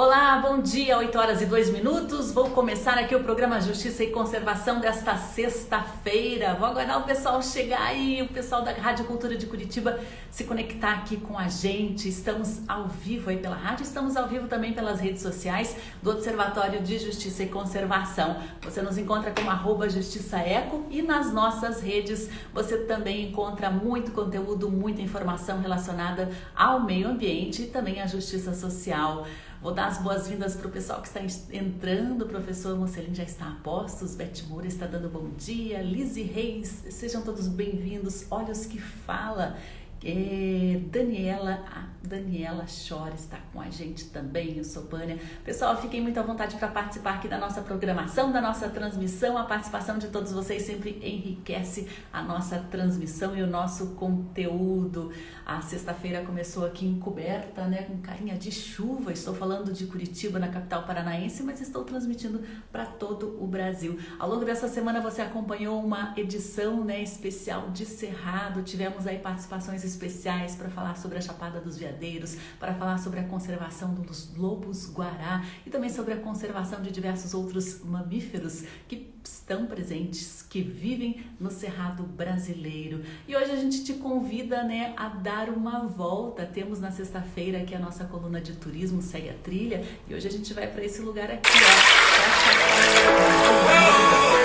Olá, bom dia, 8 horas e 2 minutos. Vou começar aqui o programa Justiça e Conservação desta sexta-feira. Vou aguardar o pessoal chegar aí, o pessoal da Rádio Cultura de Curitiba se conectar aqui com a gente. Estamos ao vivo aí pela rádio, estamos ao vivo também pelas redes sociais do Observatório de Justiça e Conservação. Você nos encontra como arroba Justiça Eco e nas nossas redes você também encontra muito conteúdo, muita informação relacionada ao meio ambiente e também à justiça social. Vou dar as boas-vindas para o pessoal que está entrando. O professor Mocelin já está a postos. Beth Moura está dando bom dia. Lizzie Reis, sejam todos bem-vindos. Olhos que fala. É, Daniela, a Daniela Chora está com a gente também, eu sou Pânia. Pessoal, fiquem muito à vontade para participar aqui da nossa programação, da nossa transmissão. A participação de todos vocês sempre enriquece a nossa transmissão e o nosso conteúdo. A sexta-feira começou aqui encoberta, né, com carinha de chuva. Estou falando de Curitiba, na capital paranaense, mas estou transmitindo para todo o Brasil. Ao longo dessa semana você acompanhou uma edição, né, especial de Cerrado. Tivemos aí participações especiais para falar sobre a Chapada dos Veadeiros, para falar sobre a conservação dos lobos guará e também sobre a conservação de diversos outros mamíferos que estão presentes, que vivem no Cerrado brasileiro. E hoje a gente te convida, né, a dar uma volta. Temos na sexta-feira aqui a nossa coluna de turismo segue a trilha e hoje a gente vai para esse lugar aqui,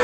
ó.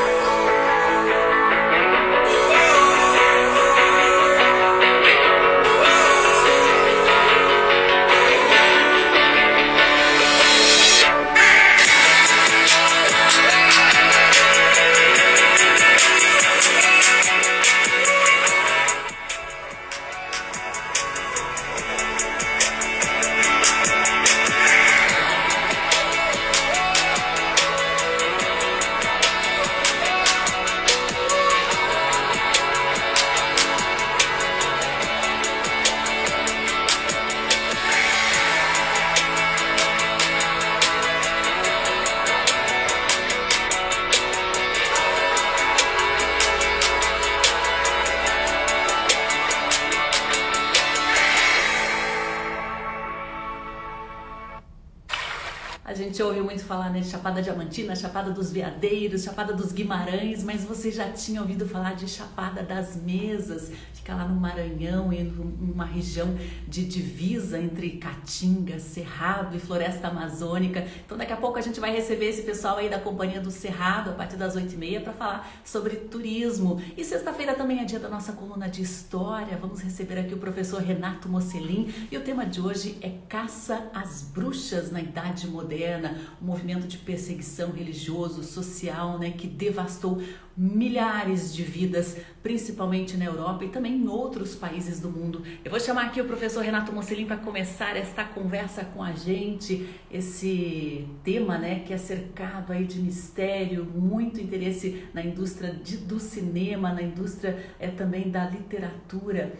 Chapada Diamantina, Chapada dos Veadeiros, Chapada dos Guimarães, mas você já tinha ouvido falar de Chapada das Mesas, fica lá no Maranhão, em uma região de divisa entre Caatinga, Cerrado e Floresta Amazônica. Então daqui a pouco a gente vai receber esse pessoal aí da Companhia do Cerrado a partir das 8h30 para falar sobre turismo. E sexta-feira também é dia da nossa coluna de história. Vamos receber aqui o professor Renato Mocelin e o tema de hoje é Caça às Bruxas na Idade Moderna, um movimento de perseguição religioso, social, né, que devastou milhares de vidas, principalmente na Europa e também em outros países do mundo. Eu vou chamar aqui o professor Renato Mocelin para começar esta conversa com a gente, esse tema, né, que é cercado aí de mistério, muito interesse na indústria de, do cinema, na indústria é, também da literatura,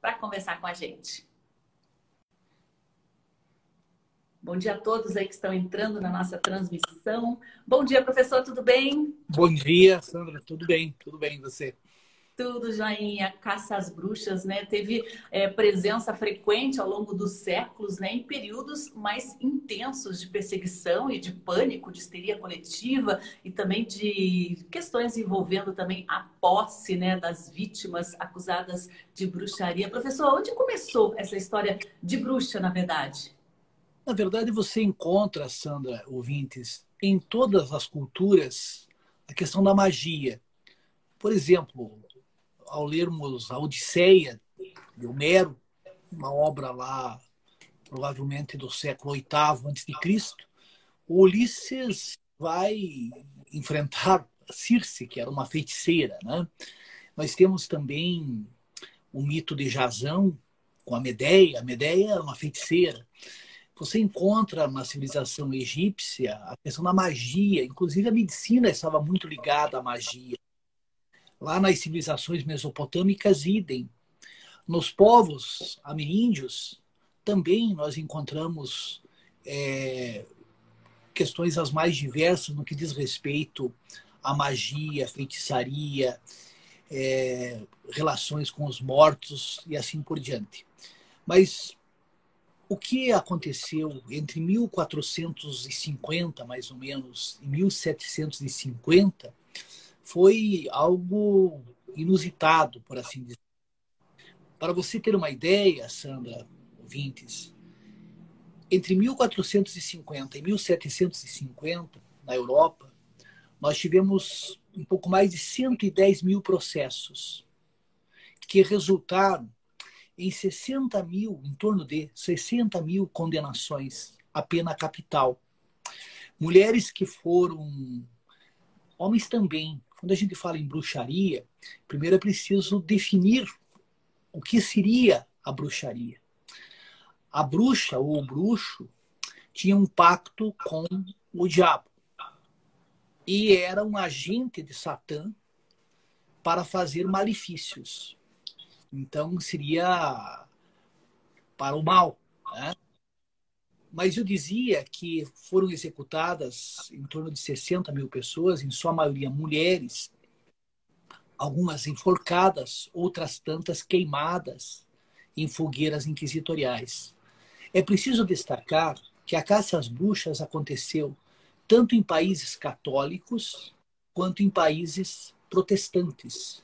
para conversar com a gente. Bom dia a todos aí que estão entrando na nossa transmissão. Bom dia, professor, tudo bem? Bom dia, Sandra, tudo bem, tudo bem, você? Tudo, Joinha. Caça às bruxas, né? Teve é, presença frequente ao longo dos séculos, né? Em períodos mais intensos de perseguição e de pânico, de histeria coletiva e também de questões envolvendo também a posse, né? Das vítimas acusadas de bruxaria. Professor, onde começou essa história de bruxa, na verdade? Na verdade, você encontra, Sandra, ouvintes, em todas as culturas, a questão da magia. Por exemplo, ao lermos a Odisseia de Homero, uma obra lá provavelmente do século VIII a.C., o Ulisses vai enfrentar Circe, que era uma feiticeira. Né? Nós temos também o mito de Jasão com a Medeia. A Medeia é uma feiticeira. Você encontra na civilização egípcia a questão da magia, inclusive a medicina estava muito ligada à magia. Lá nas civilizações mesopotâmicas, idem. Nos povos ameríndios, também nós encontramos é, questões as mais diversas no que diz respeito à magia, feitiçaria, é, relações com os mortos e assim por diante. Mas o que aconteceu entre 1450, mais ou menos, e 1750 foi algo inusitado, por assim dizer. Para você ter uma ideia, Sandra, ouvintes, entre 1450 e 1750, na Europa, nós tivemos um pouco mais de 110 mil processos que resultaram em 60 mil, em torno de 60 mil condenações à pena capital. Mulheres que foram, homens também. Quando a gente fala em bruxaria, primeiro é preciso definir o que seria a bruxaria. A bruxa ou o bruxo tinha um pacto com o diabo e era um agente de Satã para fazer malefícios. Então seria para o mal. Né? Mas eu dizia que foram executadas em torno de 60 mil pessoas, em sua maioria mulheres, algumas enforcadas, outras tantas queimadas em fogueiras inquisitoriais. É preciso destacar que a caça às bruxas aconteceu tanto em países católicos quanto em países protestantes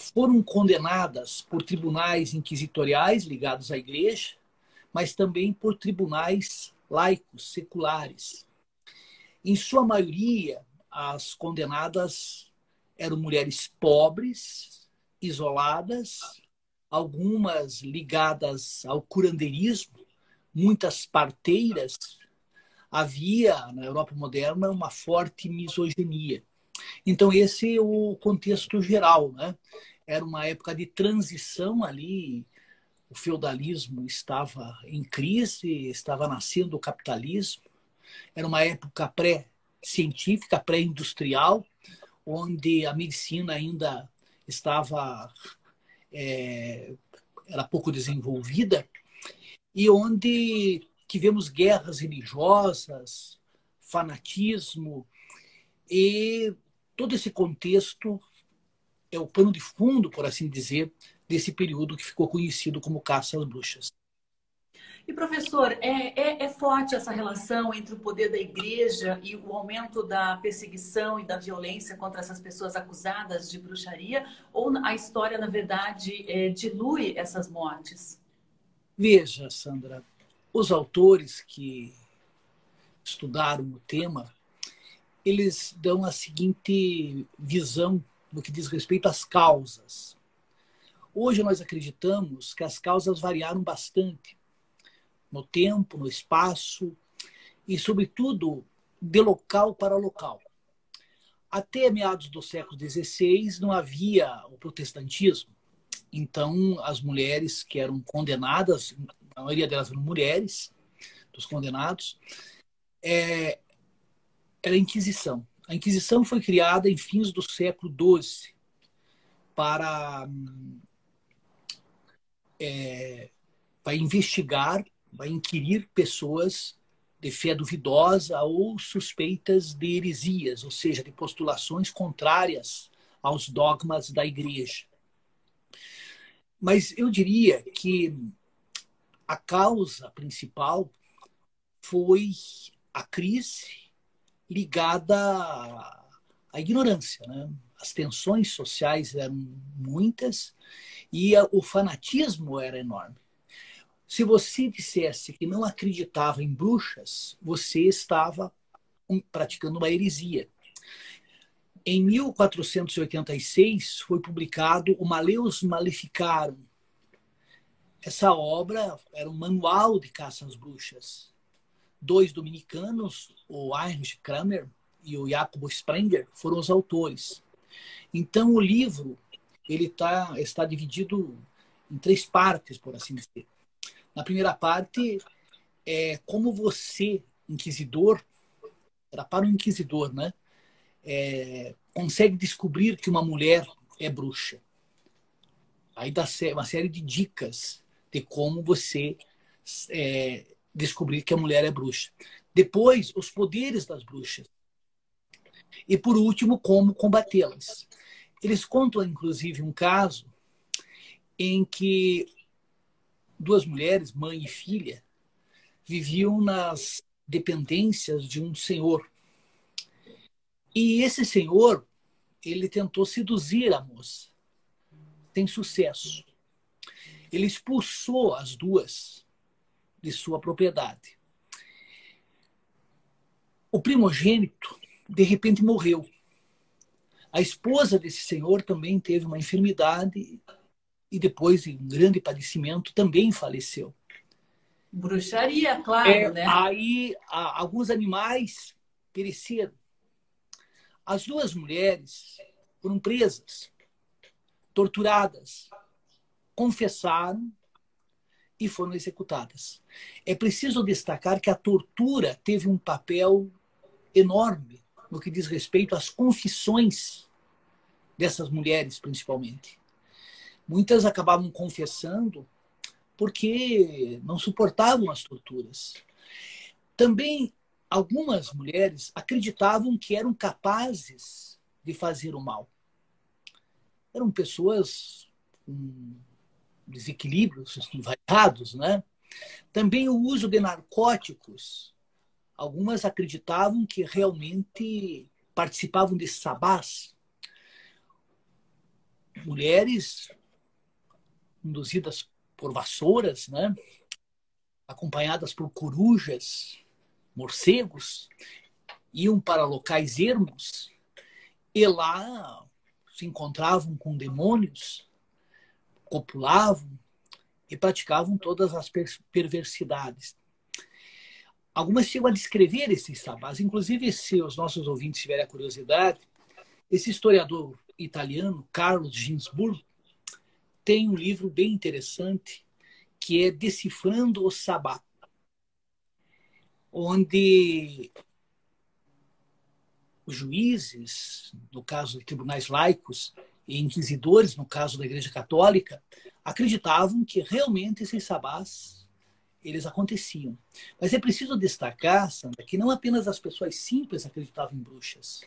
foram condenadas por tribunais inquisitoriais ligados à igreja, mas também por tribunais laicos, seculares. Em sua maioria, as condenadas eram mulheres pobres, isoladas, algumas ligadas ao curandeirismo, muitas parteiras. Havia, na Europa moderna, uma forte misoginia. Então, esse é o contexto geral. Né? Era uma época de transição ali, o feudalismo estava em crise, estava nascendo o capitalismo. Era uma época pré-científica, pré-industrial, onde a medicina ainda estava é, era pouco desenvolvida e onde tivemos guerras religiosas, fanatismo e todo esse contexto é o pano de fundo, por assim dizer, desse período que ficou conhecido como caça às bruxas. E professor, é, é, é, forte essa relação entre o poder da igreja e o aumento da perseguição e da violência contra essas pessoas acusadas de bruxaria? Ou a história, na verdade, é, dilui essas mortes? Veja, Sandra, os autores que estudaram o tema eles dão a seguinte visão no que diz respeito às causas. Hoje nós acreditamos que as causas variaram bastante no tempo, no espaço e, sobretudo, de local para local. Até meados do século XVI não havia o protestantismo, então as mulheres que eram condenadas, a maioria delas eram mulheres, dos condenados, é, era a Inquisição. A Inquisição foi criada em fins do século XII para, é, para investigar, para inquirir pessoas de fé duvidosa ou suspeitas de heresias, ou seja, de postulações contrárias aos dogmas da igreja. Mas eu diria que a causa principal foi a crise ligada à ignorância. Né? As tensões sociais eram muitas e o fanatismo era enorme. Se você dissesse que não acreditava em bruxas, você estava praticando uma heresia. Em 1486 foi publicado o Maleus Maleficarum. Essa obra era um manual de caça às bruxas dois dominicanos, o Heinrich Kramer e o Jacobo Sprenger, foram os autores. Então, o livro ele tá, está dividido em três partes, por assim dizer. Na primeira parte, é como você, inquisidor, era para o inquisidor, né? É, consegue descobrir que uma mulher é bruxa. Aí dá uma série de dicas de como você é, descobrir que a mulher é bruxa. Depois, os poderes das bruxas. E por último, como combatê-las. Eles contam, inclusive, um caso em que duas mulheres, mãe e filha, viviam nas dependências de um senhor. E esse senhor, ele tentou seduzir a moça, sem sucesso. Ele expulsou as duas de sua propriedade. O primogênito, de repente, morreu. A esposa desse senhor também teve uma enfermidade e depois de um grande padecimento também faleceu. Bruxaria, claro, é, né? Aí a, alguns animais pereceram. As duas mulheres foram presas, torturadas, confessaram e foram executadas. É preciso destacar que a tortura teve um papel enorme no que diz respeito às confissões dessas mulheres, principalmente. Muitas acabavam confessando porque não suportavam as torturas. Também algumas mulheres acreditavam que eram capazes de fazer o mal. Eram pessoas com desequilíbrios variados, né? Também o uso de narcóticos. Algumas acreditavam que realmente participavam de sabás. Mulheres induzidas por vassouras, né? acompanhadas por corujas, morcegos, iam para locais ermos e lá se encontravam com demônios, copulavam e praticavam todas as perversidades. Algumas chegam a descrever esses sabás, inclusive se os nossos ouvintes tiverem a curiosidade, esse historiador italiano, Carlos Ginsburg, tem um livro bem interessante que é Decifrando o Sabá, onde os juízes, no caso de tribunais laicos, e inquisidores, no caso da Igreja Católica, acreditavam que realmente esses sabás eles aconteciam. Mas é preciso destacar, Sandra, que não apenas as pessoas simples acreditavam em bruxas.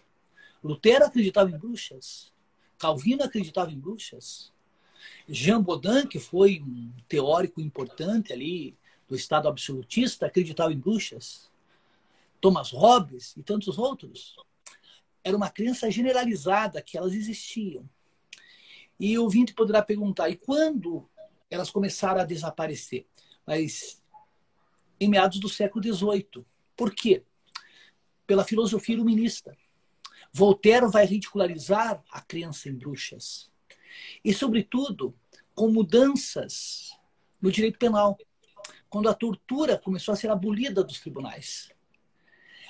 Lutero acreditava em bruxas. Calvino acreditava em bruxas. Jean Baudin, que foi um teórico importante ali do Estado absolutista, acreditava em bruxas. Thomas Hobbes e tantos outros. Era uma crença generalizada que elas existiam. E o ouvinte poderá perguntar, e quando elas começaram a desaparecer? Mas em meados do século XVIII. Por quê? Pela filosofia iluminista. Voltaire vai ridicularizar a crença em bruxas. E, sobretudo, com mudanças no direito penal, quando a tortura começou a ser abolida dos tribunais.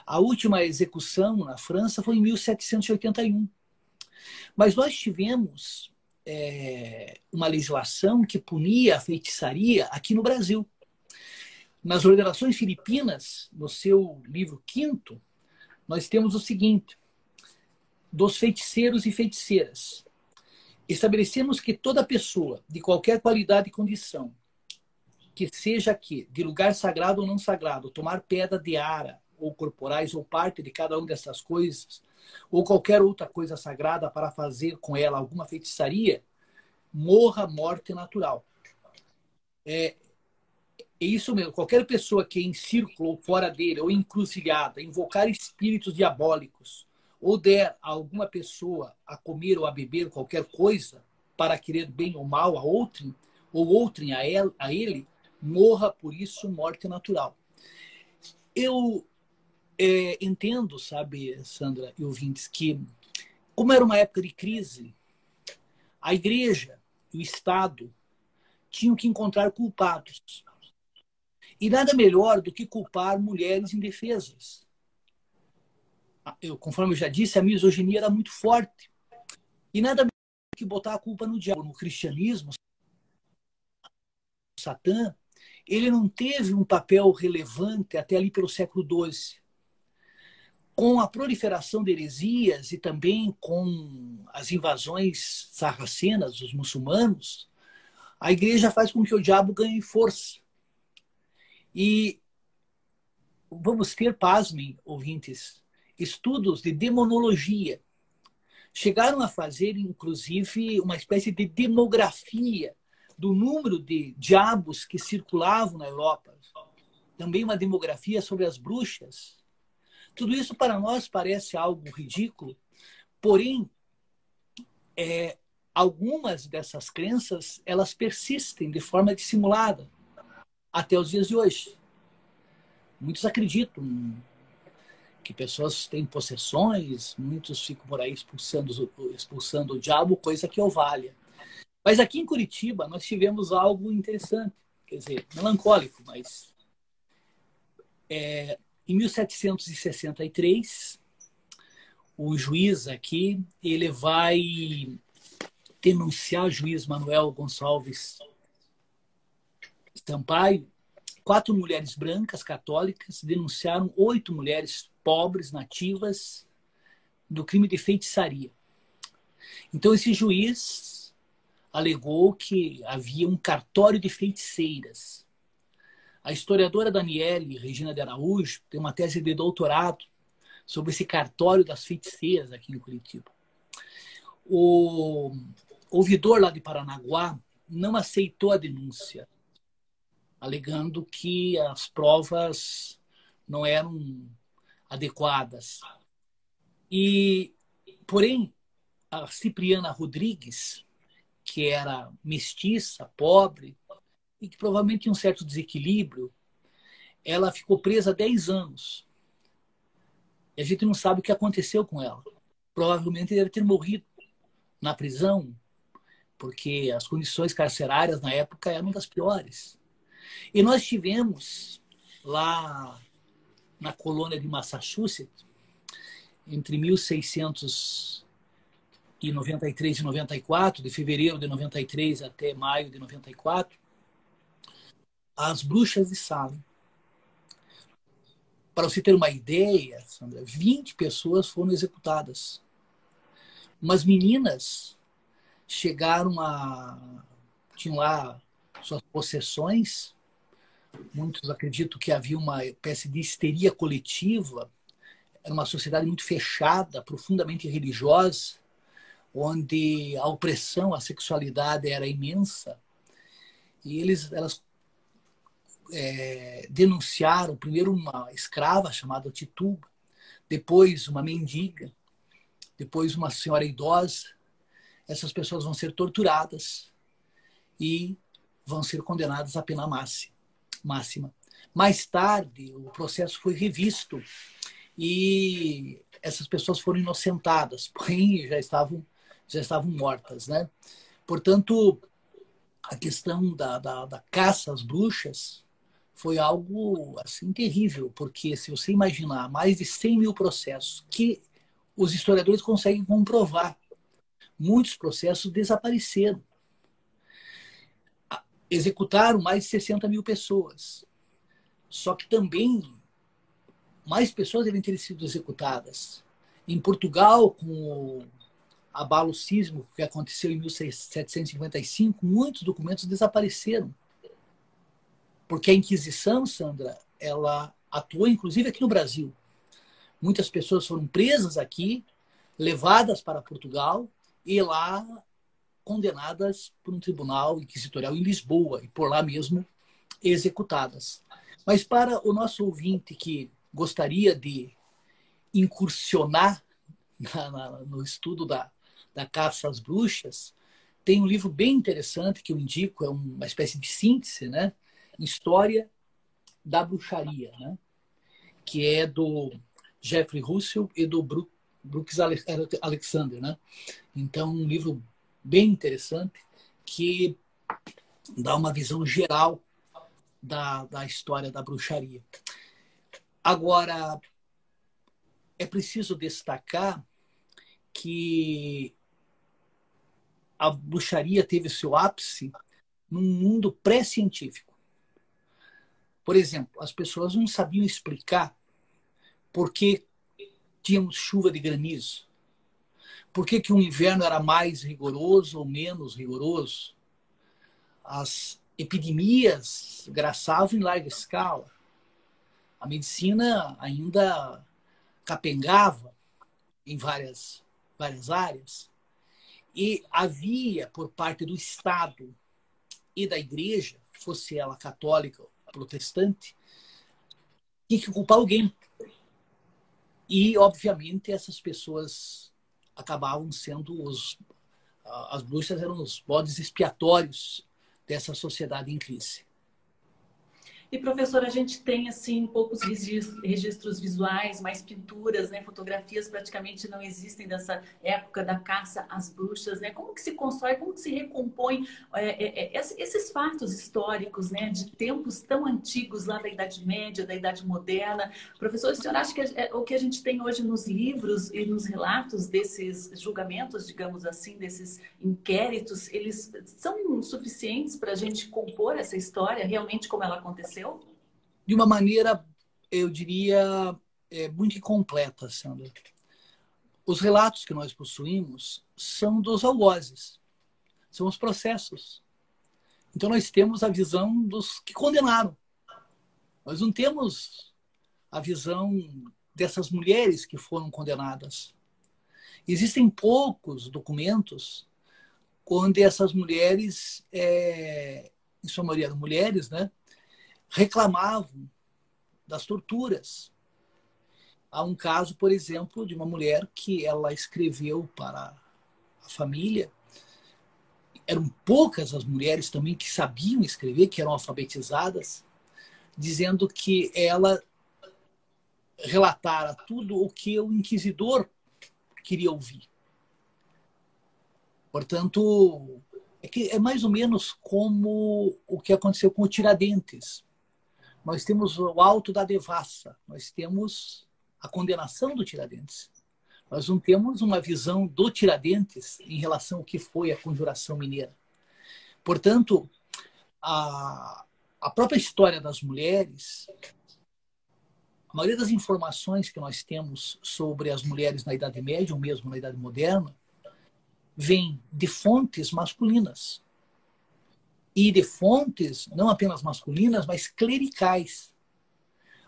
A última execução na França foi em 1781. Mas nós tivemos é, uma legislação que punia a feitiçaria aqui no Brasil. Nas ordenações filipinas, no seu livro quinto, nós temos o seguinte: dos feiticeiros e feiticeiras estabelecemos que toda pessoa, de qualquer qualidade e condição, que seja aqui, de lugar sagrado ou não sagrado, tomar pedra de ara, ou corporais, ou parte de cada uma dessas coisas, ou qualquer outra coisa sagrada para fazer com ela alguma feitiçaria, morra morte natural. É, é isso mesmo. Qualquer pessoa que em círculo ou fora dele, ou encruzilhada, invocar espíritos diabólicos, ou der a alguma pessoa a comer ou a beber qualquer coisa para querer bem ou mal a outrem, ou outrem a, el, a ele, morra por isso morte natural. Eu é, entendo, sabe, Sandra e ouvintes, que como era uma época de crise, a igreja e o Estado tinham que encontrar culpados. E nada melhor do que culpar mulheres indefesas eu, conforme eu já disse, a misoginia era muito forte. E nada melhor que botar a culpa no diabo, no cristianismo. Satã, ele não teve um papel relevante até ali pelo século XII. Com a proliferação de heresias e também com as invasões sarracenas dos muçulmanos, a igreja faz com que o diabo ganhe força. E vamos ter, pasmem, ouvintes, estudos de demonologia. Chegaram a fazer, inclusive, uma espécie de demografia do número de diabos que circulavam na Europa. também uma demografia sobre as bruxas. Tudo isso para nós parece algo ridículo, porém, é, algumas dessas crenças elas persistem de forma dissimulada até os dias de hoje. Muitos acreditam que pessoas têm possessões, muitos ficam por aí expulsando, expulsando o diabo, coisa que eu valha. Mas aqui em Curitiba nós tivemos algo interessante, quer dizer, melancólico, mas é, em 1763 o juiz aqui ele vai denunciar o juiz Manuel Gonçalves Sampaio. Quatro mulheres brancas católicas denunciaram oito mulheres pobres nativas do crime de feitiçaria. Então esse juiz alegou que havia um cartório de feiticeiras. A historiadora Daniele Regina de Araújo tem uma tese de doutorado sobre esse cartório das feiticeiras aqui em Curitiba. O ouvidor lá de Paranaguá não aceitou a denúncia, alegando que as provas não eram adequadas. E, porém, a Cipriana Rodrigues, que era mestiça, pobre, e que provavelmente tinha um certo desequilíbrio, ela ficou presa 10 anos. E a gente não sabe o que aconteceu com ela. Provavelmente deve ter morrido na prisão, porque as condições carcerárias na época eram das piores. E nós tivemos lá na colônia de Massachusetts, entre 1600 e 93 e 94, de fevereiro de 93 até maio de 94, as bruxas de Salem. Para você ter uma ideia, Sandra, 20 pessoas foram executadas. Umas meninas chegaram a. tinham lá suas possessões. Muitos acreditam que havia uma espécie de histeria coletiva. Era uma sociedade muito fechada, profundamente religiosa onde a opressão, a sexualidade era imensa, e eles, elas é, denunciaram primeiro uma escrava chamada Tituba, depois uma mendiga, depois uma senhora idosa. Essas pessoas vão ser torturadas e vão ser condenadas à pena máxima. Mais tarde, o processo foi revisto e essas pessoas foram inocentadas, porém já estavam já estavam mortas, né? Portanto, a questão da, da, da caça às bruxas foi algo assim terrível, porque se você imaginar mais de 100 mil processos que os historiadores conseguem comprovar, muitos processos desapareceram. Executaram mais de 60 mil pessoas. Só que também mais pessoas devem ter sido executadas. Em Portugal, com abalo sísmico que aconteceu em 1755, muitos documentos desapareceram. Porque a Inquisição, Sandra, ela atuou inclusive aqui no Brasil. Muitas pessoas foram presas aqui, levadas para Portugal e lá condenadas por um tribunal inquisitorial em Lisboa e por lá mesmo executadas. Mas para o nosso ouvinte que gostaria de incursionar na, na, no estudo da, da caça às bruxas, tem um livro bem interessante que eu indico, é uma espécie de síntese, né? História da bruxaria, né? Que é do Jeffrey Russell e do Brooks Alexander, né? Então, um livro bem interessante que dá uma visão geral da, da história da bruxaria. Agora, é preciso destacar que a bruxaria teve seu ápice num mundo pré-científico. Por exemplo, as pessoas não sabiam explicar por que tínhamos chuva de granizo, por que, que o inverno era mais rigoroso ou menos rigoroso. As epidemias graçavam em larga escala. A medicina ainda capengava em várias, várias áreas. E havia, por parte do Estado e da Igreja, fosse ela católica ou protestante, tinha que culpar alguém. E, obviamente, essas pessoas acabavam sendo os. As bruxas eram os bodes expiatórios dessa sociedade em crise. E, professor, a gente tem, assim, poucos registros visuais, mais pinturas, né? Fotografias praticamente não existem dessa época da caça às bruxas, né? Como que se constrói, como que se recompõe é, é, é esses fatos históricos, né? De tempos tão antigos lá da Idade Média, da Idade Moderna. Professor, o senhor acha que o que a gente tem hoje nos livros e nos relatos desses julgamentos, digamos assim, desses inquéritos, eles são suficientes para a gente compor essa história realmente como ela aconteceu? Aconteceu? De uma maneira, eu diria, é, muito incompleta, Sandra. Os relatos que nós possuímos são dos algozes, são os processos. Então nós temos a visão dos que condenaram. Nós não temos a visão dessas mulheres que foram condenadas. Existem poucos documentos onde essas mulheres, é, em sua maioria mulheres, né, reclamavam das torturas. Há um caso, por exemplo, de uma mulher que ela escreveu para a família. Eram poucas as mulheres também que sabiam escrever, que eram alfabetizadas, dizendo que ela relatara tudo o que o inquisidor queria ouvir. Portanto, é, que é mais ou menos como o que aconteceu com o Tiradentes nós temos o alto da devassa, nós temos a condenação do Tiradentes. Nós não temos uma visão do Tiradentes em relação ao que foi a conjuração mineira. Portanto, a, a própria história das mulheres, a maioria das informações que nós temos sobre as mulheres na Idade Média, ou mesmo na Idade Moderna, vem de fontes masculinas e de fontes não apenas masculinas, mas clericais,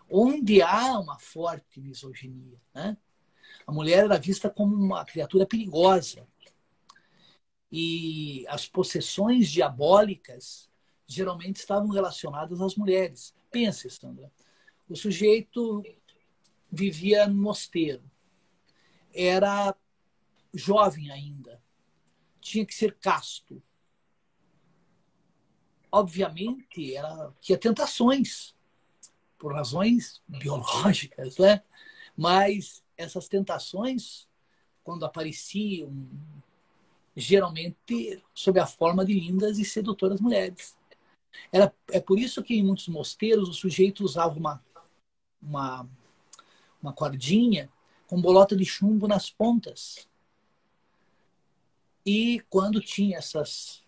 onde há uma forte misoginia. Né? A mulher era vista como uma criatura perigosa. E as possessões diabólicas geralmente estavam relacionadas às mulheres. Pense, Sandra, o sujeito vivia no mosteiro, era jovem ainda, tinha que ser casto, obviamente, ela tinha tentações, por razões biológicas, né? mas essas tentações, quando apareciam, geralmente sob a forma de lindas e sedutoras mulheres. Era, é por isso que em muitos mosteiros o sujeito usava uma, uma, uma cordinha com bolota de chumbo nas pontas. E quando tinha essas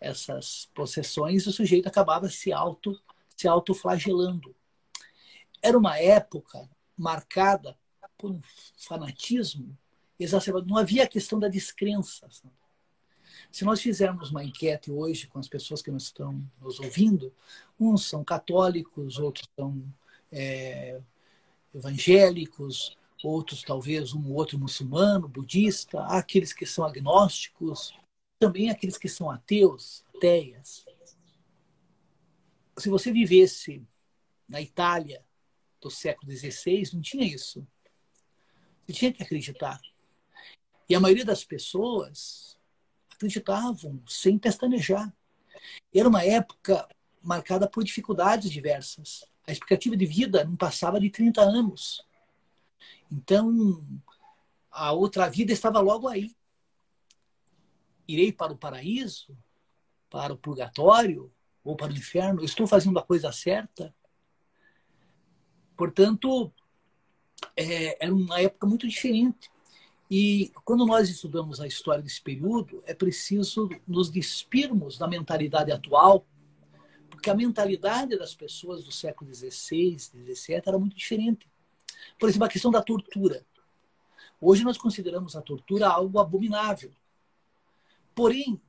essas possessões, o sujeito acabava se auto se autoflagelando. Era uma época marcada por um fanatismo exacerbado. Não havia a questão da descrença. Se nós fizermos uma enquete hoje com as pessoas que nos estão nos ouvindo, uns são católicos, outros são é, evangélicos, outros talvez um outro muçulmano, budista, há aqueles que são agnósticos, também aqueles que são ateus, ateias. Se você vivesse na Itália do século XVI, não tinha isso. Você tinha que acreditar. E a maioria das pessoas acreditavam sem pestanejar. Era uma época marcada por dificuldades diversas. A expectativa de vida não passava de 30 anos. Então, a outra vida estava logo aí irei para o paraíso, para o purgatório ou para o inferno? estou fazendo a coisa certa? Portanto, é, era uma época muito diferente. E quando nós estudamos a história desse período, é preciso nos despirmos da mentalidade atual, porque a mentalidade das pessoas do século XVI, XVII era muito diferente. Por exemplo, a questão da tortura. Hoje nós consideramos a tortura algo abominável. Porém,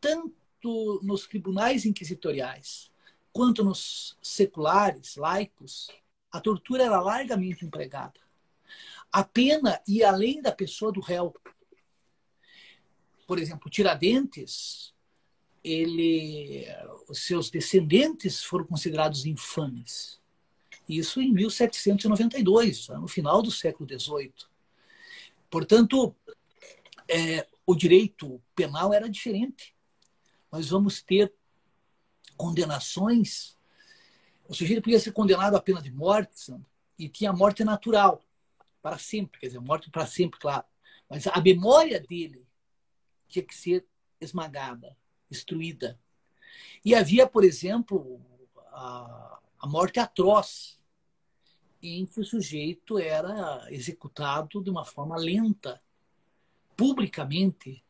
tanto nos tribunais inquisitoriais quanto nos seculares, laicos, a tortura era largamente empregada. A pena ia além da pessoa do réu. Por exemplo, Tiradentes, ele, os seus descendentes foram considerados infames. Isso em 1792, no final do século XVIII. Portanto, é, o direito penal era diferente. Nós vamos ter condenações. O sujeito podia ser condenado à pena de morte e tinha morte natural, para sempre, quer dizer, morte para sempre, claro. Mas a memória dele tinha que ser esmagada, destruída. E havia, por exemplo, a, a morte atroz, em que o sujeito era executado de uma forma lenta, publicamente,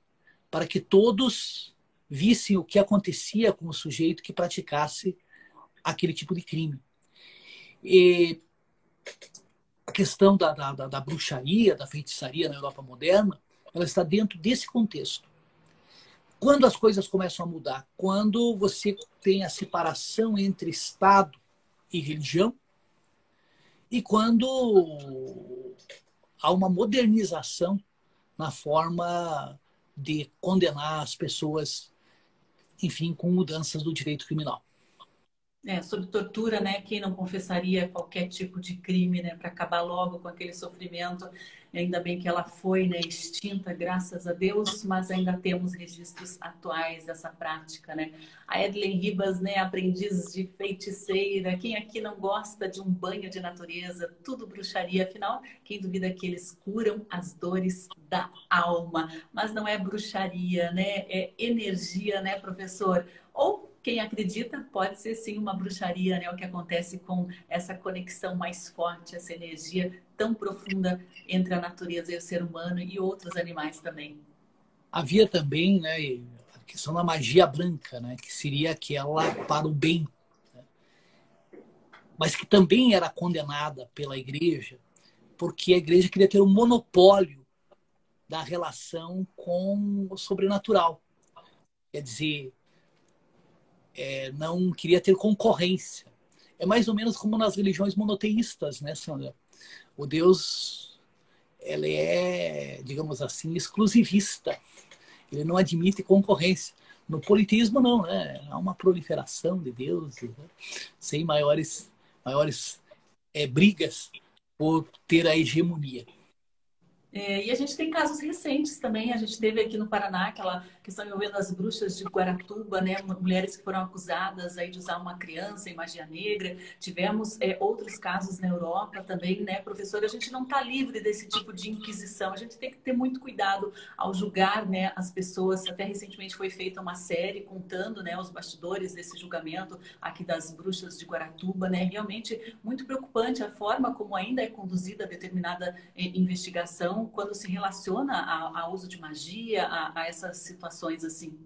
para que todos vissem o que acontecia com o sujeito que praticasse aquele tipo de crime. E a questão da, da, da, bruxaria, da feitiçaria na Europa moderna, ela está dentro desse contexto. Quando as coisas começam a mudar, quando você tem a separação entre Estado e religião, e quando há uma modernização na forma de condenar as pessoas, enfim, com mudanças do direito criminal. É, sobre tortura, né? Quem não confessaria qualquer tipo de crime, né? Para acabar logo com aquele sofrimento. Ainda bem que ela foi né, extinta, graças a Deus, mas ainda temos registros atuais dessa prática, né? A Edlen Ribas, né? Aprendiz de feiticeira. Quem aqui não gosta de um banho de natureza? Tudo bruxaria. Afinal, quem duvida que eles curam as dores da alma? Mas não é bruxaria, né? É energia, né, professor? Ou quem acredita pode ser sim uma bruxaria, né? O que acontece com essa conexão mais forte, essa energia tão profunda entre a natureza e o ser humano e outros animais também. Havia também, né, a questão da magia branca, né, que seria aquela para o bem, né? mas que também era condenada pela igreja, porque a igreja queria ter o um monopólio da relação com o sobrenatural. Quer dizer, é, não queria ter concorrência. É mais ou menos como nas religiões monoteístas, né, Sandra? O Deus, ele é, digamos assim, exclusivista. Ele não admite concorrência. No politeísmo, não, né? Há uma proliferação de deuses, né? sem maiores, maiores é, brigas por ter a hegemonia. É, e a gente tem casos recentes também. A gente teve aqui no Paraná aquela questão envolvendo as bruxas de Guaratuba, né? Mulheres que foram acusadas aí de usar uma criança em magia negra. Tivemos é, outros casos na Europa também, né, professor? A gente não está livre desse tipo de inquisição. A gente tem que ter muito cuidado ao julgar, né, as pessoas. Até recentemente foi feita uma série contando, né, os bastidores desse julgamento aqui das bruxas de Guaratuba, né? Realmente muito preocupante a forma como ainda é conduzida determinada é, investigação quando se relaciona ao uso de magia, a, a, essas situações assim?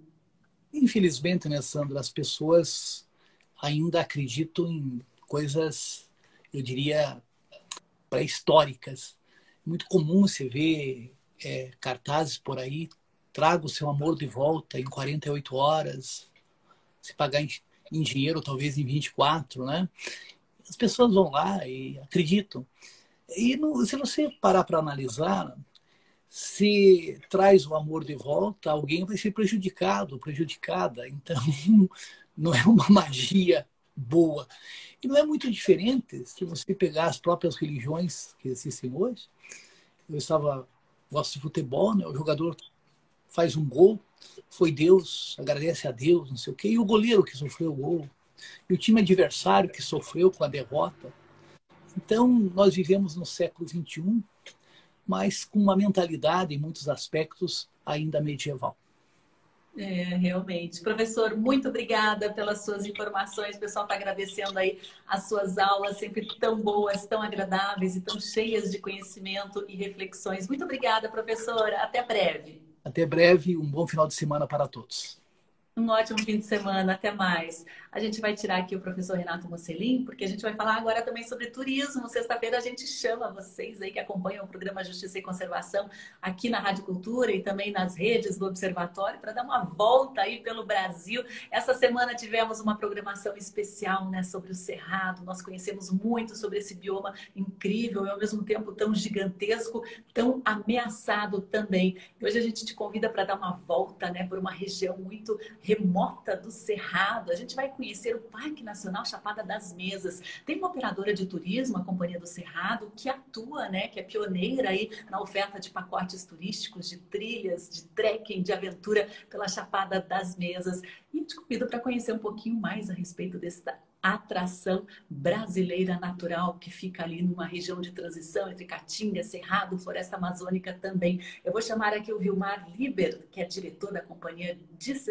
Infelizmente, né, Sandra, as pessoas ainda acreditam em coisas, eu diria, pré-históricas. Muito comum você ver é, cartazes por aí, traga o seu amor de volta em 48 horas, se pagar em, em dinheiro talvez em 24, né? As pessoas vão lá e acreditam. E no, se você parar para analisar, se traz o amor de volta, alguém vai ser prejudicado, prejudicada. Então, não é uma magia boa. E não é muito diferente se você pegar as próprias religiões que existem hoje. Eu estava, gosto de futebol, né? o jogador faz um gol, foi Deus, agradece a Deus, não sei o quê, e o goleiro que sofreu o gol, e o time adversário que sofreu com a derrota. Então, nós vivemos no século XXI, mas com uma mentalidade, em muitos aspectos, ainda medieval. É, realmente. Professor, muito obrigada pelas suas informações. O pessoal está agradecendo aí as suas aulas, sempre tão boas, tão agradáveis e tão cheias de conhecimento e reflexões. Muito obrigada, professor. Até breve. Até breve. Um bom final de semana para todos. Um ótimo fim de semana, até mais. A gente vai tirar aqui o professor Renato Mocelin, porque a gente vai falar agora também sobre turismo. Sexta-feira a gente chama vocês aí que acompanham o programa Justiça e Conservação aqui na Rádio Cultura e também nas redes do Observatório para dar uma volta aí pelo Brasil. Essa semana tivemos uma programação especial né, sobre o Cerrado. Nós conhecemos muito sobre esse bioma incrível e ao mesmo tempo tão gigantesco, tão ameaçado também. E hoje a gente te convida para dar uma volta né, por uma região muito remota do Cerrado. A gente vai conhecer o Parque Nacional Chapada das Mesas. Tem uma operadora de turismo, a Companhia do Cerrado, que atua, né, que é pioneira aí na oferta de pacotes turísticos, de trilhas, de trekking, de aventura pela Chapada das Mesas. E te convido para conhecer um pouquinho mais a respeito dessa atração brasileira natural que fica ali numa região de transição entre Caatinga, Cerrado, Floresta Amazônica também. Eu vou chamar aqui o Vilmar Liber, que é diretor da companhia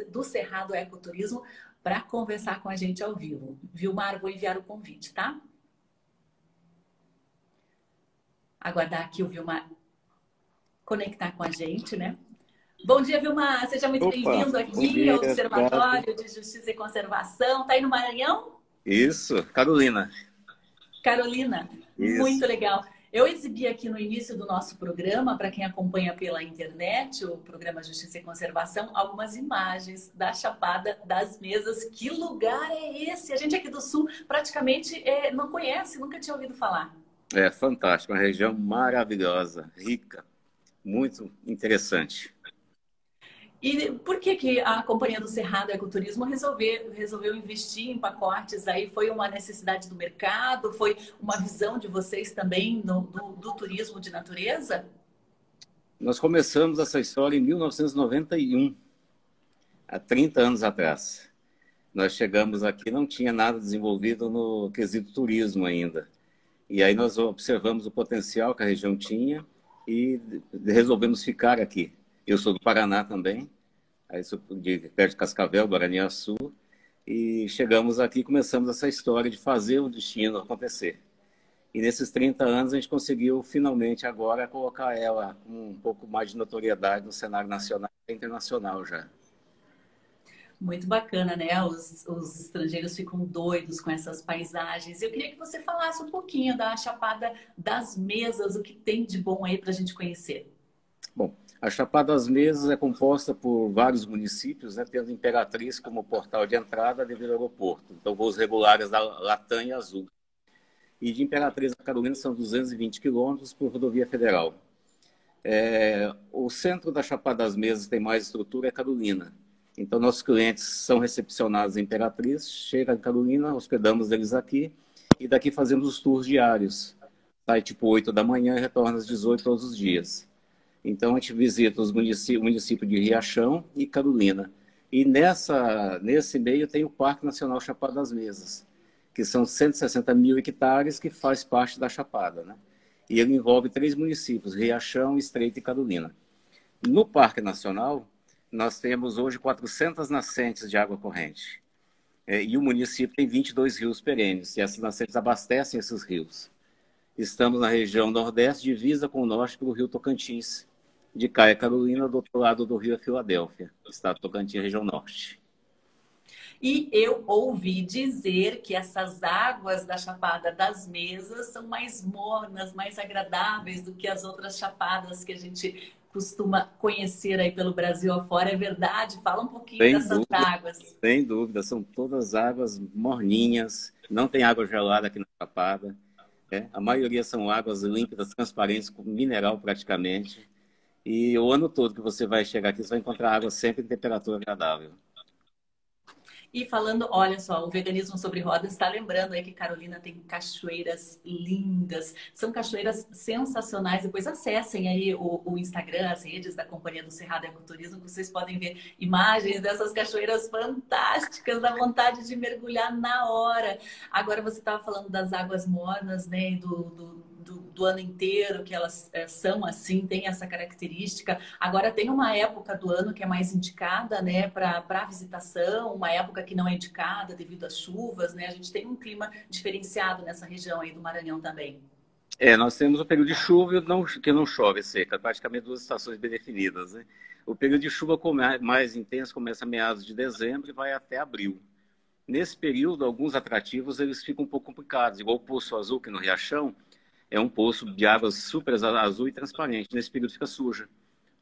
do Cerrado Ecoturismo, para conversar com a gente ao vivo. Vilmar, vou enviar o convite, tá? Aguardar aqui o Vilmar conectar com a gente, né? Bom dia, Vilmar. Seja muito bem-vindo aqui ao Observatório de Justiça e Conservação. Está aí no Maranhão? Isso, Carolina. Carolina, Isso. muito legal. Eu exibi aqui no início do nosso programa, para quem acompanha pela internet, o programa Justiça e Conservação, algumas imagens da Chapada das Mesas. Que lugar é esse? A gente aqui do Sul praticamente é, não conhece, nunca tinha ouvido falar. É fantástico, uma região maravilhosa, rica, muito interessante. E por que, que a Companhia do Cerrado Ecoturismo resolveu, resolveu investir em pacotes aí? Foi uma necessidade do mercado? Foi uma visão de vocês também no, do, do turismo de natureza? Nós começamos essa história em 1991, há 30 anos atrás. Nós chegamos aqui, não tinha nada desenvolvido no quesito turismo ainda. E aí nós observamos o potencial que a região tinha e resolvemos ficar aqui. Eu sou do Paraná também, aí sou de perto de Cascavel, Guaraniaçu, e chegamos aqui e começamos essa história de fazer o destino acontecer. E nesses 30 anos a gente conseguiu finalmente agora colocar ela com um pouco mais de notoriedade no cenário nacional e internacional já. Muito bacana, né? Os, os estrangeiros ficam doidos com essas paisagens. Eu queria que você falasse um pouquinho da Chapada das Mesas, o que tem de bom aí para a gente conhecer. Bom, a Chapada das Mesas é composta por vários municípios, né, tendo Imperatriz como portal de entrada devido ao aeroporto. Então, voos regulares da Latam e Azul. E de Imperatriz a Carolina são 220 quilômetros por rodovia federal. É, o centro da Chapada das Mesas tem mais estrutura, é Carolina. Então, nossos clientes são recepcionados em Imperatriz, chegam em Carolina, hospedamos eles aqui e daqui fazemos os tours diários. Sai tipo 8 da manhã e retorna às 18 todos os dias. Então, a gente visita os municípios, município de Riachão e Carolina. E nessa, nesse meio tem o Parque Nacional Chapada das Mesas, que são 160 mil hectares que faz parte da Chapada. Né? E ele envolve três municípios, Riachão, Estreito e Carolina. No Parque Nacional, nós temos hoje 400 nascentes de água corrente. É, e o município tem 22 rios perenes, e essas nascentes abastecem esses rios. Estamos na região nordeste, divisa com o norte pelo rio Tocantins, de Caia Carolina, do outro lado do Rio Filadélfia, estado Tocantins, região norte. E eu ouvi dizer que essas águas da Chapada das Mesas são mais mornas, mais agradáveis do que as outras chapadas que a gente costuma conhecer aí pelo Brasil afora. É verdade? Fala um pouquinho sem dessas dúvida, águas. Sem dúvida, são todas águas morninhas, não tem água gelada aqui na Chapada. É? A maioria são águas límpidas, transparentes, com mineral praticamente. E o ano todo que você vai chegar aqui, você vai encontrar água sempre em temperatura agradável. E falando, olha só, o veganismo sobre rodas está lembrando aí que Carolina tem cachoeiras lindas, são cachoeiras sensacionais. Depois acessem aí o, o Instagram, as redes da Companhia do Cerrado Ecoturismo, que vocês podem ver imagens dessas cachoeiras fantásticas, dá vontade de mergulhar na hora. Agora você estava falando das águas mornas, né, do, do do, do, ano inteiro, que elas é, são assim, tem essa característica. Agora tem uma época do ano que é mais indicada né, para visitação, uma época que não é indicada devido às chuvas, né? A gente tem um clima diferenciado nessa região aí do Maranhão também. É, nós temos o período de chuva não, que não chove seca, praticamente duas estações bem definidas. Né? O período de chuva mais intenso começa a meados de dezembro e vai até abril. Nesse período, alguns atrativos eles ficam um pouco complicados, igual o Poço Azul, que no Riachão, é um poço de água super azul e transparente. Nesse período fica suja.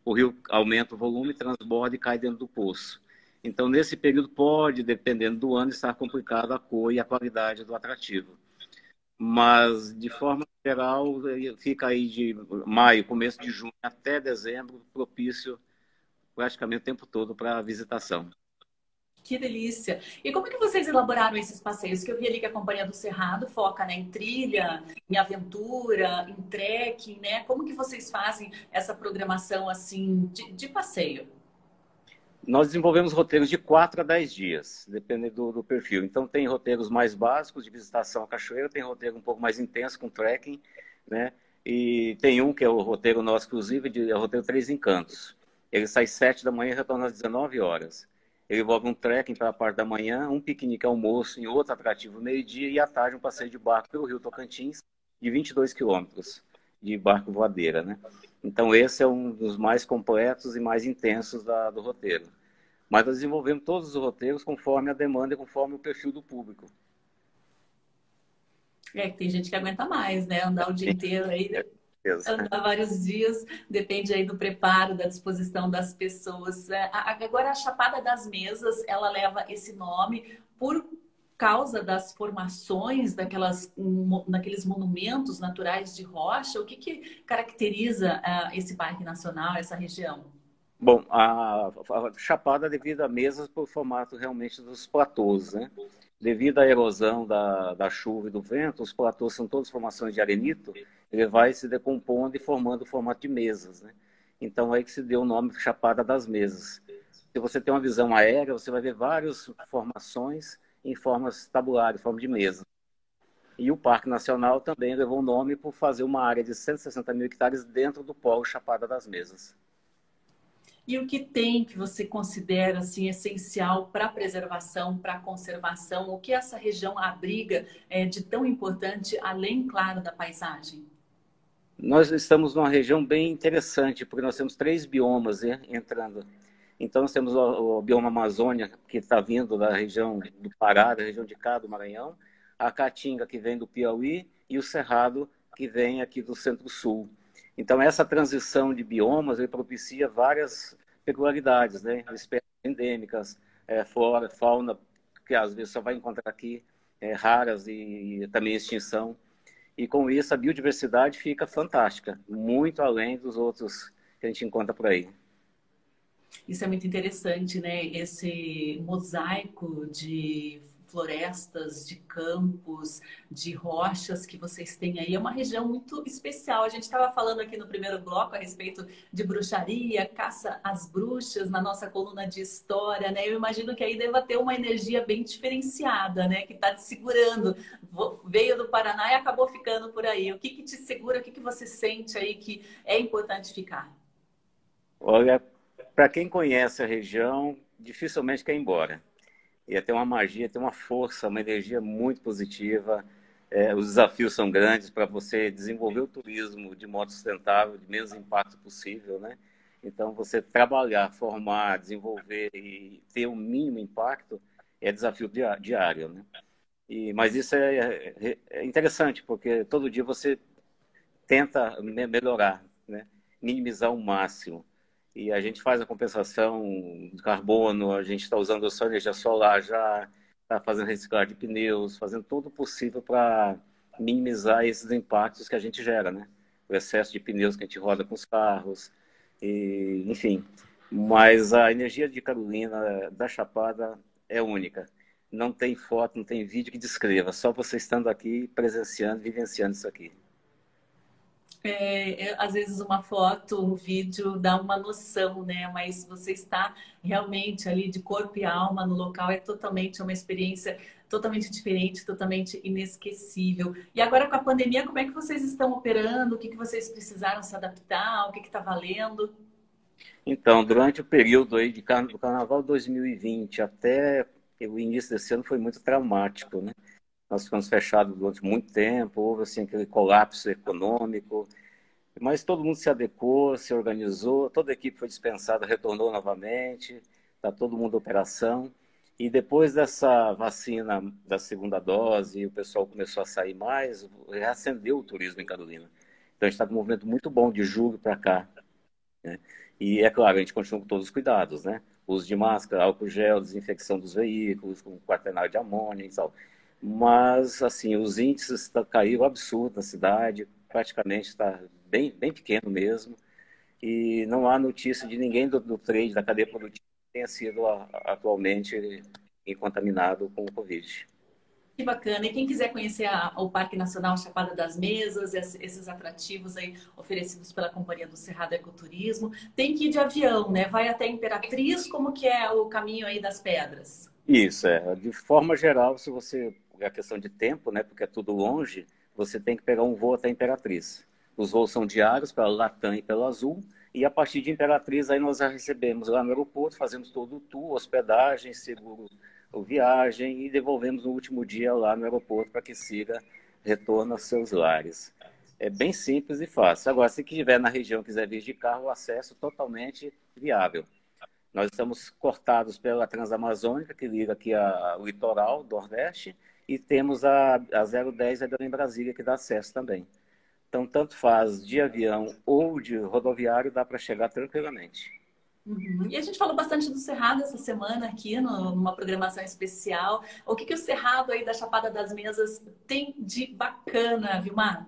O rio aumenta o volume, transborda e cai dentro do poço. Então, nesse período, pode, dependendo do ano, estar complicado a cor e a qualidade do atrativo. Mas, de forma geral, fica aí de maio, começo de junho até dezembro, propício praticamente o tempo todo para visitação. Que delícia! E como é que vocês elaboraram esses passeios? Que eu vi ali que a Companhia do Cerrado foca né, em trilha, em aventura, em trekking, né? Como que vocês fazem essa programação assim de, de passeio? Nós desenvolvemos roteiros de 4 a 10 dias, dependendo do, do, perfil. Então, tem roteiros mais básicos de visitação à cachoeira, tem roteiro um pouco mais intenso com trekking, né? E tem um que é o roteiro nosso, inclusive, de, é o roteiro Três Encantos. Ele sai às 7 da manhã e retorna às 19 horas. Ele envolve um trekking para a parte da manhã, um piquenique almoço em outro atrativo meio-dia e à tarde um passeio de barco pelo Rio Tocantins de 22 quilômetros de barco voadeira, né? Então esse é um dos mais completos e mais intensos da, do roteiro. Mas nós desenvolvemos todos os roteiros conforme a demanda e conforme o perfil do público. É, tem gente que aguenta mais, né? Andar o dia inteiro aí, né? andar vários dias, depende aí do preparo, da disposição das pessoas. É, agora, a Chapada das Mesas, ela leva esse nome por causa das formações daquelas, daqueles monumentos naturais de rocha? O que, que caracteriza uh, esse Parque Nacional, essa região? Bom, a, a Chapada devido a mesas por formato realmente dos platôs, né? Devido à erosão da, da chuva e do vento, os platôs são todas formações de arenito, ele vai se decompondo e formando o formato de mesas, né? Então, é que se deu o nome Chapada das Mesas. Se você tem uma visão aérea, você vai ver várias formações em formas tabulares, em forma de mesa. E o Parque Nacional também levou o nome por fazer uma área de 160 mil hectares dentro do polo Chapada das Mesas. E o que tem que você considera assim essencial para a preservação, para a conservação? O que essa região abriga é, de tão importante, além, claro, da paisagem? Nós estamos numa região bem interessante, porque nós temos três biomas né, entrando. Então, nós temos o, o bioma Amazônia, que está vindo da região do Pará, da região de cá, do Maranhão, a Caatinga, que vem do Piauí, e o Cerrado, que vem aqui do Centro-Sul. Então, essa transição de biomas propicia várias peculiaridades, né? Espécies endêmicas, é, flora, fauna, que às vezes só vai encontrar aqui, é, raras e, e também extinção. E com isso, a biodiversidade fica fantástica, muito além dos outros que a gente encontra por aí. Isso é muito interessante, né? Esse mosaico de florestas, de campos, de rochas que vocês têm aí. É uma região muito especial. A gente estava falando aqui no primeiro bloco a respeito de bruxaria, caça às bruxas, na nossa coluna de história, né? Eu imagino que aí deva ter uma energia bem diferenciada, né? Que está te segurando. Veio do Paraná e acabou ficando por aí. O que, que te segura? O que, que você sente aí que é importante ficar? Olha, para quem conhece a região, dificilmente quer ir embora ia ter uma magia, ter uma força, uma energia muito positiva. É, os desafios são grandes para você desenvolver o turismo de modo sustentável, de menos impacto possível, né? Então, você trabalhar, formar, desenvolver e ter o um mínimo impacto é desafio diário, né? E, mas isso é, é, é interessante, porque todo dia você tenta melhorar, né? minimizar o máximo e a gente faz a compensação de carbono, a gente está usando só energia solar já, está fazendo reciclagem de pneus, fazendo tudo o possível para minimizar esses impactos que a gente gera, né? O excesso de pneus que a gente roda com os carros, e, enfim. Mas a energia de Carolina, da Chapada, é única. Não tem foto, não tem vídeo que descreva, só você estando aqui, presenciando, vivenciando isso aqui é, é, às vezes uma foto, um vídeo dá uma noção, né? Mas você está realmente ali de corpo e alma no local é totalmente uma experiência totalmente diferente, totalmente inesquecível. E agora com a pandemia, como é que vocês estão operando? O que, que vocês precisaram se adaptar? O que está valendo? Então, durante o período aí de car do Carnaval 2020 até o início desse ano foi muito traumático, né? Nós ficamos fechados durante muito tempo, houve assim aquele colapso econômico, mas todo mundo se adequou, se organizou, toda a equipe foi dispensada, retornou novamente, está todo mundo em operação. E depois dessa vacina da segunda dose, o pessoal começou a sair mais, reacendeu o turismo em Carolina. Então a gente está com um movimento muito bom de julho para cá. Né? E é claro, a gente continua com todos os cuidados, né? Uso de máscara, álcool gel, desinfecção dos veículos, com quaternário de amônia e tal. Mas, assim, os índices tá, caíram absurdo na cidade, praticamente está bem, bem pequeno mesmo. E não há notícia de ninguém do, do trade, da cadeia produtiva, tenha sido atualmente contaminado com o Covid. Que bacana. E quem quiser conhecer a, o Parque Nacional Chapada das Mesas, esses atrativos aí oferecidos pela Companhia do Cerrado Ecoturismo, tem que ir de avião, né? Vai até Imperatriz, como que é o caminho aí das pedras? Isso, é. De forma geral, se você... É questão de tempo, né? Porque é tudo longe, você tem que pegar um voo até Imperatriz. Os voos são diários pela Latam e pelo Azul. E a partir de Imperatriz, aí nós já recebemos lá no aeroporto, fazemos todo o tour, hospedagem, seguro viagem e devolvemos no último dia lá no aeroporto para que siga retorno aos seus lares. É bem simples e fácil. Agora, se estiver na região quiser vir de carro, o acesso totalmente viável. Nós estamos cortados pela Transamazônica, que liga aqui ao litoral do Nordeste, e temos a, a 010 em Brasília, que dá acesso também. Então, tanto faz de avião ou de rodoviário, dá para chegar tranquilamente. Uhum. E a gente falou bastante do Cerrado essa semana aqui, numa programação especial. O que, que o Cerrado aí da Chapada das Mesas tem de bacana, Vilmar?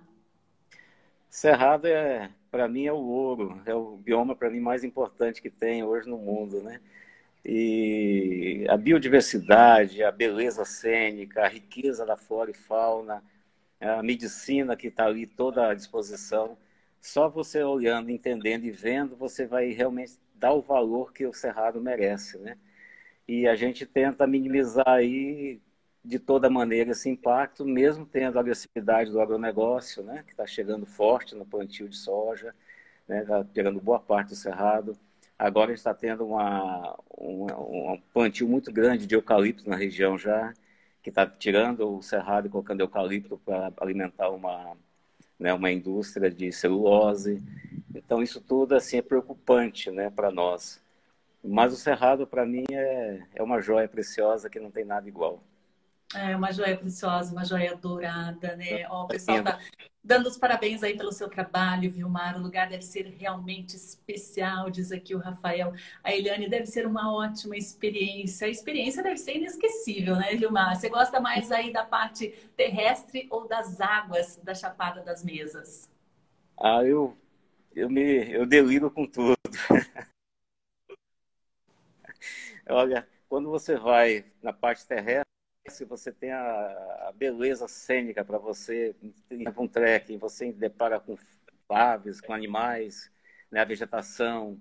Cerrado é, para mim, é o ouro, é o bioma para mim mais importante que tem hoje no mundo, né? E a biodiversidade, a beleza cênica, a riqueza da flora e fauna, a medicina que está ali toda à disposição. Só você olhando, entendendo e vendo, você vai realmente dar o valor que o Cerrado merece, né? E a gente tenta minimizar aí de toda maneira esse impacto, mesmo tendo a agressividade do agronegócio, né, que está chegando forte no plantio de soja, né, está pegando boa parte do cerrado. Agora está tendo uma, uma, um plantio muito grande de eucalipto na região já, que está tirando o cerrado e colocando eucalipto para alimentar uma, né, uma indústria de celulose. Então, isso tudo assim, é preocupante né, para nós. Mas o Cerrado, para mim, é, é uma joia preciosa que não tem nada igual. É uma joia preciosa, uma joia dourada, né? Ó, o pessoal tá dando os parabéns aí pelo seu trabalho, Vilmar. O lugar deve ser realmente especial, diz aqui o Rafael. A Eliane deve ser uma ótima experiência. A experiência deve ser inesquecível, né, Vilmar? Você gosta mais aí da parte terrestre ou das águas da Chapada das Mesas? Ah, eu eu me eu deliro com tudo. Olha, quando você vai na parte terrestre, você tem a, a beleza cênica para você um trekking, você depara com aves, com animais, né, a vegetação,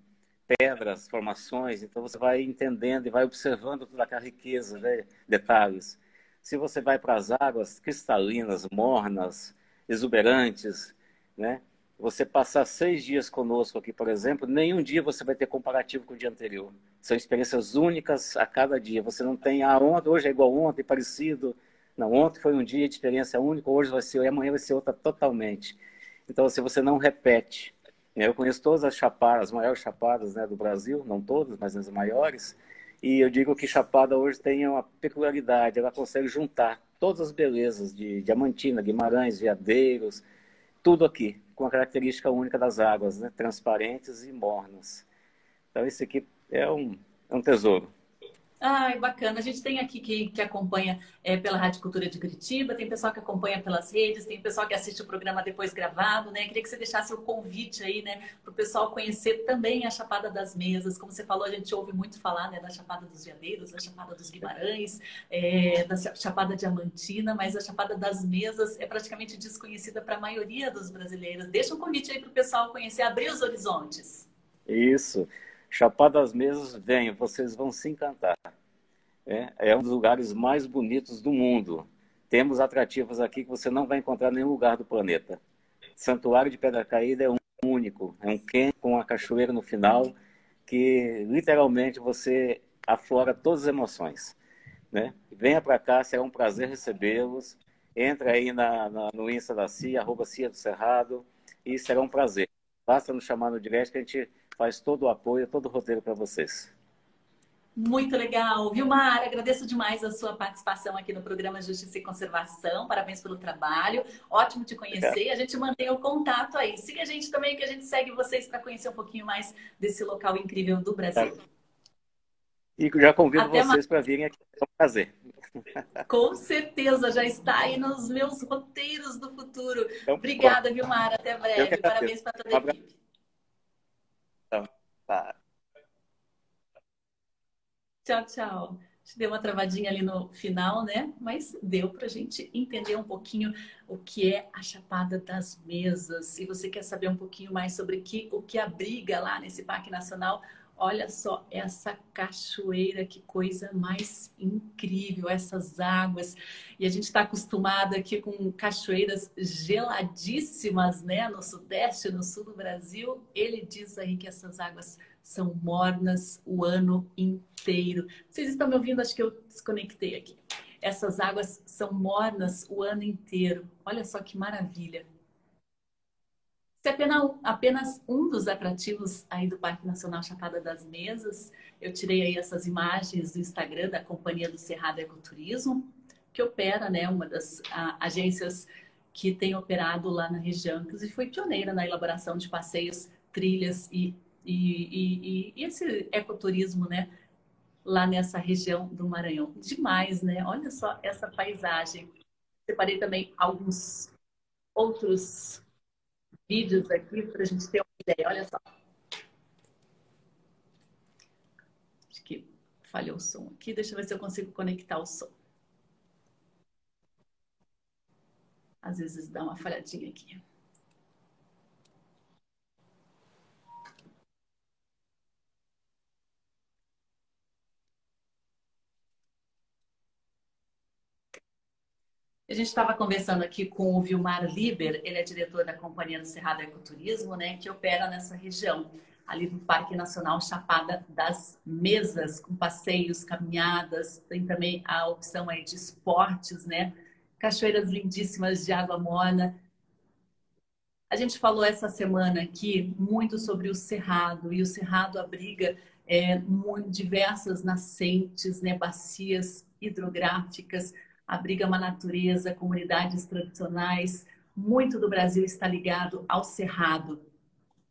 pedras, formações, então você vai entendendo e vai observando toda aquela riqueza, né, detalhes. Se você vai para as águas cristalinas, mornas, exuberantes, né, você passar seis dias conosco aqui, por exemplo, nenhum dia você vai ter comparativo com o dia anterior. São experiências únicas a cada dia. Você não tem, ah, ontem, hoje é igual ontem, parecido. Não, ontem foi um dia de experiência única, hoje vai ser, e amanhã vai ser outra totalmente. Então, se você não repete, eu conheço todas as chapadas, as maiores chapadas né, do Brasil, não todas, mas as maiores, e eu digo que Chapada hoje tem uma peculiaridade, ela consegue juntar todas as belezas de Diamantina, Guimarães, Veadeiros, tudo aqui, com a característica única das águas, né? transparentes e mornas. Então, esse aqui é um, é um tesouro. Ai, bacana. A gente tem aqui que, que acompanha é, pela Rádio Cultura de Curitiba, tem pessoal que acompanha pelas redes, tem pessoal que assiste o programa depois gravado, né? Queria que você deixasse o convite aí, né, para o pessoal conhecer também a Chapada das Mesas. Como você falou, a gente ouve muito falar né, da Chapada dos Veadeiros, da Chapada dos Guimarães, é, da Chapada Diamantina, mas a Chapada das Mesas é praticamente desconhecida para a maioria dos brasileiros. Deixa um convite aí para o pessoal conhecer, abrir os horizontes. Isso. Chapada das Mesas, venham, vocês vão se encantar. É, é um dos lugares mais bonitos do mundo. Temos atrativos aqui que você não vai encontrar em nenhum lugar do planeta. Santuário de Pedra Caída é um único, é um quente com a cachoeira no final, que literalmente você aflora todas as emoções. Né? Venha para cá, será um prazer recebê-los. Entra aí na, na, no Insta da CIA, arroba CIA do Cerrado, e será um prazer. Basta nos chamar no direct que a gente faz todo o apoio, todo o roteiro para vocês. Muito legal. Vilmar, agradeço demais a sua participação aqui no programa Justiça e Conservação. Parabéns pelo trabalho. Ótimo te conhecer. A gente mantém o contato aí. Siga a gente também, que a gente segue vocês para conhecer um pouquinho mais desse local incrível do Brasil. E já convido Até vocês para virem aqui. É um prazer. Com certeza, já está aí nos meus roteiros do futuro. Então, Obrigada, Vilmar. Até breve. Parabéns para toda a equipe. Tá. Tchau, tchau. Deu uma travadinha ali no final, né? Mas deu para a gente entender um pouquinho o que é a Chapada das Mesas. Se você quer saber um pouquinho mais sobre que, o que abriga lá nesse Parque Nacional, Olha só essa cachoeira, que coisa mais incrível, essas águas. E a gente está acostumado aqui com cachoeiras geladíssimas, né? No Sudeste, no Sul do Brasil. Ele diz aí que essas águas são mornas o ano inteiro. Vocês estão me ouvindo? Acho que eu desconectei aqui. Essas águas são mornas o ano inteiro. Olha só que maravilha. Esse é apenas, apenas um dos atrativos aí do Parque Nacional Chapada das Mesas. Eu tirei aí essas imagens do Instagram da Companhia do Cerrado Ecoturismo, que opera, né, uma das a, agências que tem operado lá na região, inclusive foi pioneira na elaboração de passeios, trilhas e, e, e, e esse ecoturismo, né, lá nessa região do Maranhão. Demais, né? Olha só essa paisagem. Separei também alguns outros vídeos aqui para a gente ter uma ideia. Olha só. Acho que falhou o som aqui. Deixa eu ver se eu consigo conectar o som. Às vezes dá uma falhadinha aqui. A gente estava conversando aqui com o Vilmar Liber, ele é diretor da Companhia do Cerrado Ecoturismo, né, que opera nessa região, ali do Parque Nacional Chapada das Mesas, com passeios, caminhadas, tem também a opção aí de esportes, né, cachoeiras lindíssimas de água morna. A gente falou essa semana aqui muito sobre o Cerrado, e o Cerrado abriga é, diversas nascentes, né, bacias hidrográficas, abriga uma natureza, comunidades tradicionais. Muito do Brasil está ligado ao Cerrado.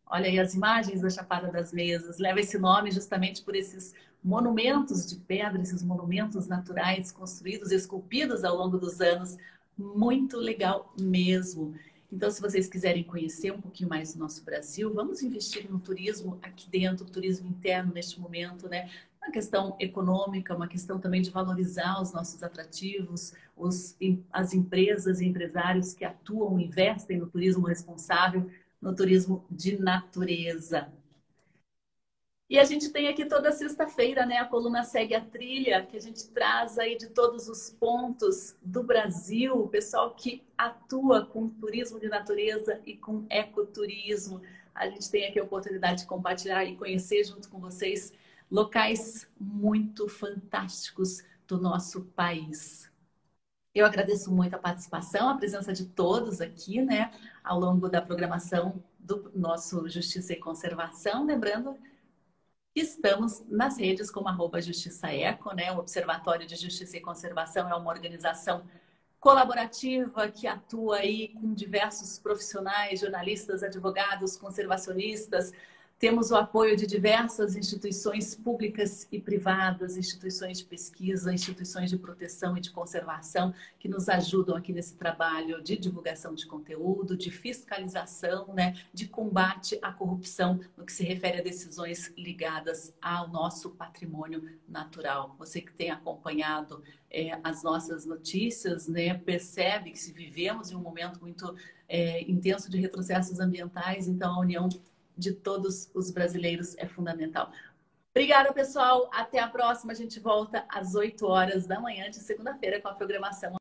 Olha aí as imagens da Chapada das Mesas. Leva esse nome justamente por esses monumentos de pedra, esses monumentos naturais construídos, esculpidos ao longo dos anos. Muito legal mesmo. Então, se vocês quiserem conhecer um pouquinho mais do nosso Brasil, vamos investir no turismo aqui dentro, turismo interno neste momento, né? Uma questão econômica, uma questão também de valorizar os nossos atrativos, os, as empresas e empresários que atuam, investem no turismo responsável, no turismo de natureza. E a gente tem aqui toda sexta-feira, né? A coluna segue a trilha, que a gente traz aí de todos os pontos do Brasil, o pessoal que atua com turismo de natureza e com ecoturismo. A gente tem aqui a oportunidade de compartilhar e conhecer junto com vocês locais muito fantásticos do nosso país. Eu agradeço muito a participação, a presença de todos aqui, né, ao longo da programação do nosso Justiça e Conservação. Lembrando Estamos nas redes como arroba Justiça Eco, né? O Observatório de Justiça e Conservação é uma organização colaborativa que atua aí com diversos profissionais, jornalistas, advogados, conservacionistas, temos o apoio de diversas instituições públicas e privadas, instituições de pesquisa, instituições de proteção e de conservação, que nos ajudam aqui nesse trabalho de divulgação de conteúdo, de fiscalização, né, de combate à corrupção, no que se refere a decisões ligadas ao nosso patrimônio natural. Você que tem acompanhado é, as nossas notícias, né, percebe que se vivemos em um momento muito é, intenso de retrocessos ambientais, então a União de todos os brasileiros é fundamental. Obrigada, pessoal. Até a próxima. A gente volta às 8 horas da manhã de segunda-feira com a programação